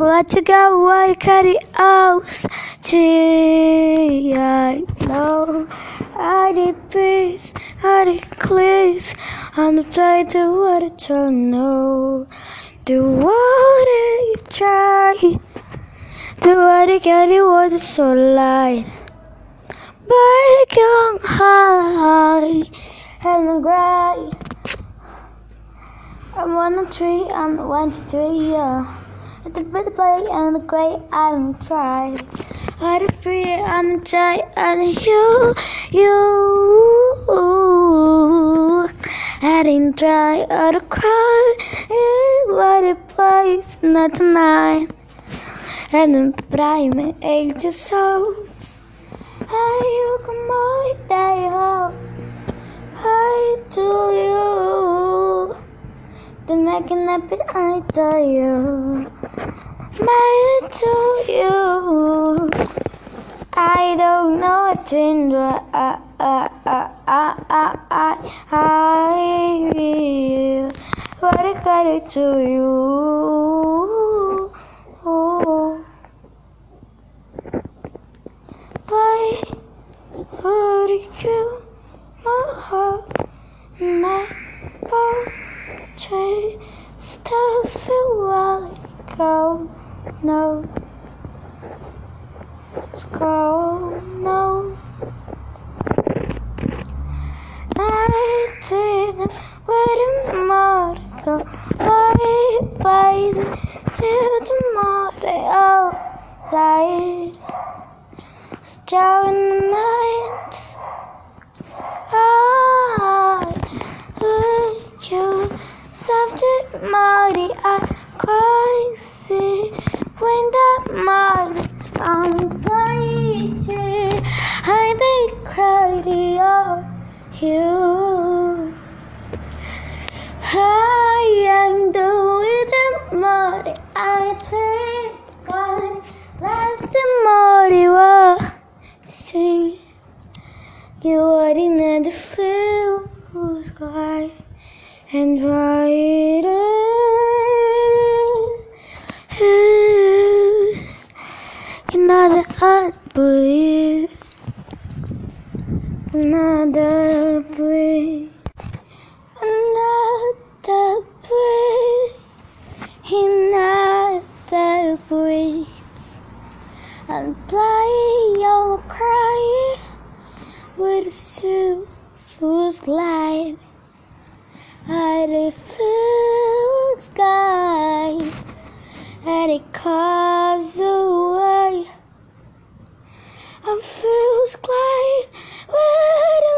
What you got, why carry out? Gee, I know. I need peace, I did clears, on the play to what I try know. Do what I try, do what I get it was so light. Break on high, and gray. I'm on the tree, I'm one to three, yeah. The of and the I don't try. I the free and the tie and you, you. I didn't try or cry. What a place, not tonight. And then prime ages souls. I you come The making up it I tell you. My to you. I don't know to do. I, I, I, I, I, I, I, what I got it to you. Why would you my heart never change? Still feel like go no. Let's go no. I didn't wait a. Why buys it? Till tomorrow, light. Star in the night. I look you soft cry see when mighty I'm waiting. I they cry to you. I am the the mighty. I taste God. Let the walk. Sing. You are in the field sky and brighter. Another heartbeat, another breath, another breath, another breath, and play your cry with a silver glide. I feel sky and it cause away. I feel glide when